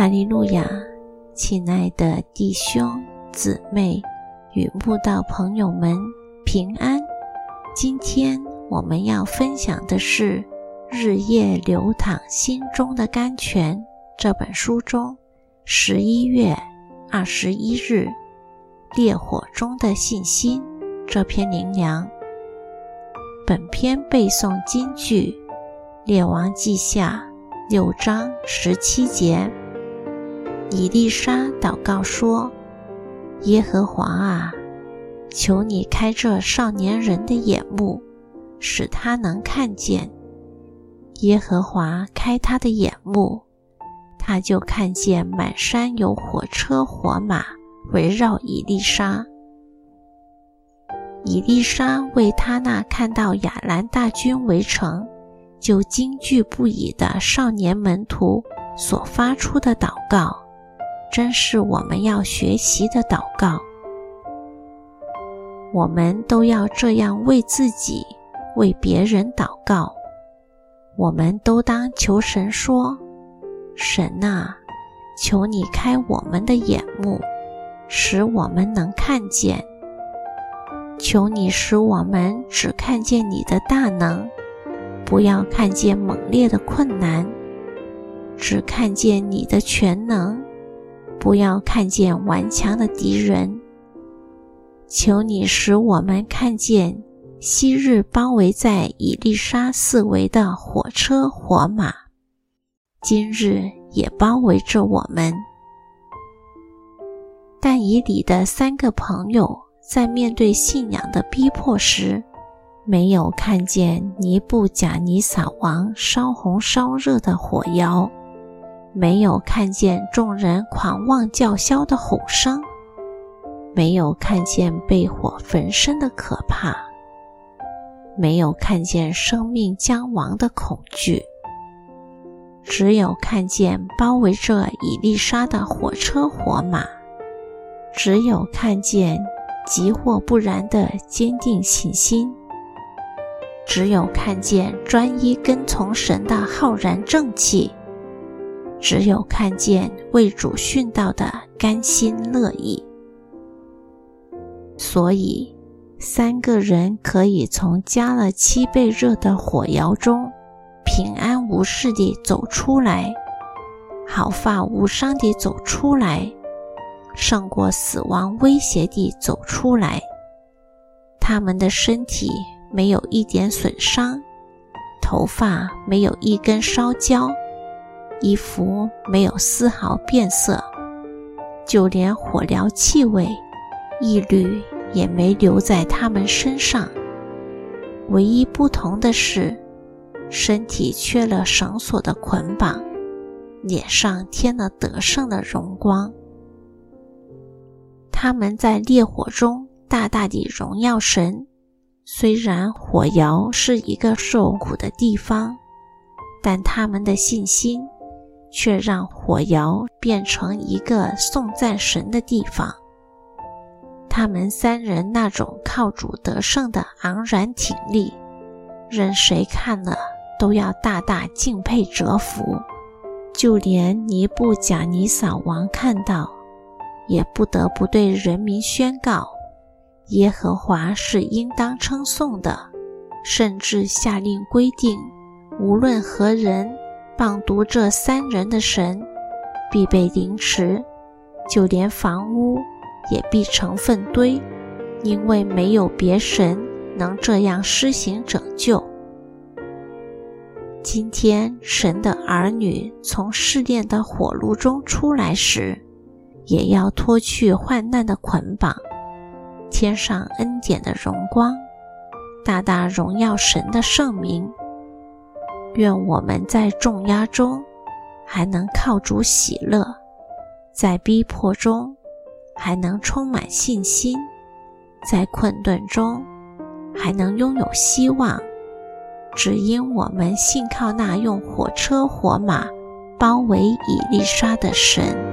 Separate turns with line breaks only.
哈利路亚！亲爱的弟兄姊妹与慕道朋友们，平安！今天我们要分享的是《日夜流淌心中的甘泉》这本书中十一月二十一日“烈火中的信心”这篇灵粮。本篇背诵金句《列王记下》六章十七节。以丽莎祷告说：“耶和华啊，求你开这少年人的眼目，使他能看见。耶和华开他的眼目，他就看见满山有火车火马围绕以丽莎。以丽莎为他那看到亚兰大军围城就惊惧不已的少年门徒所发出的祷告。”真是我们要学习的祷告。我们都要这样为自己、为别人祷告。我们都当求神说：“神啊，求你开我们的眼目，使我们能看见。求你使我们只看见你的大能，不要看见猛烈的困难，只看见你的全能。”不要看见顽强的敌人，求你使我们看见昔日包围在以丽莎四围的火车火马，今日也包围着我们。但以里的三个朋友在面对信仰的逼迫时，没有看见尼布贾尼撒王烧红烧热的火窑。没有看见众人狂妄叫嚣的吼声，没有看见被火焚身的可怕，没有看见生命将亡的恐惧，只有看见包围着伊丽莎的火车火马，只有看见急或不然的坚定信心，只有看见专一跟从神的浩然正气。只有看见为主殉道的甘心乐意，所以三个人可以从加了七倍热的火窑中平安无事地走出来，毫发无伤地走出来，胜过死亡威胁地走出来。他们的身体没有一点损伤，头发没有一根烧焦。衣服没有丝毫变色，就连火燎气味一缕也没留在他们身上。唯一不同的是，身体缺了绳索的捆绑，脸上添了得胜的荣光。他们在烈火中大大地荣耀神。虽然火窑是一个受苦的地方，但他们的信心。却让火窑变成一个颂赞神的地方。他们三人那种靠主得胜的昂然挺立，任谁看了都要大大敬佩折服。就连尼布贾尼撒王看到，也不得不对人民宣告：耶和华是应当称颂的，甚至下令规定，无论何人。放毒这三人的神必被凌迟，就连房屋也必成粪堆，因为没有别神能这样施行拯救。今天，神的儿女从试炼的火炉中出来时，也要脱去患难的捆绑，添上恩典的荣光，大大荣耀神的圣名。愿我们在重压中还能靠主喜乐，在逼迫中还能充满信心，在困顿中还能拥有希望，只因我们信靠那用火车火马包围以丽莎的神。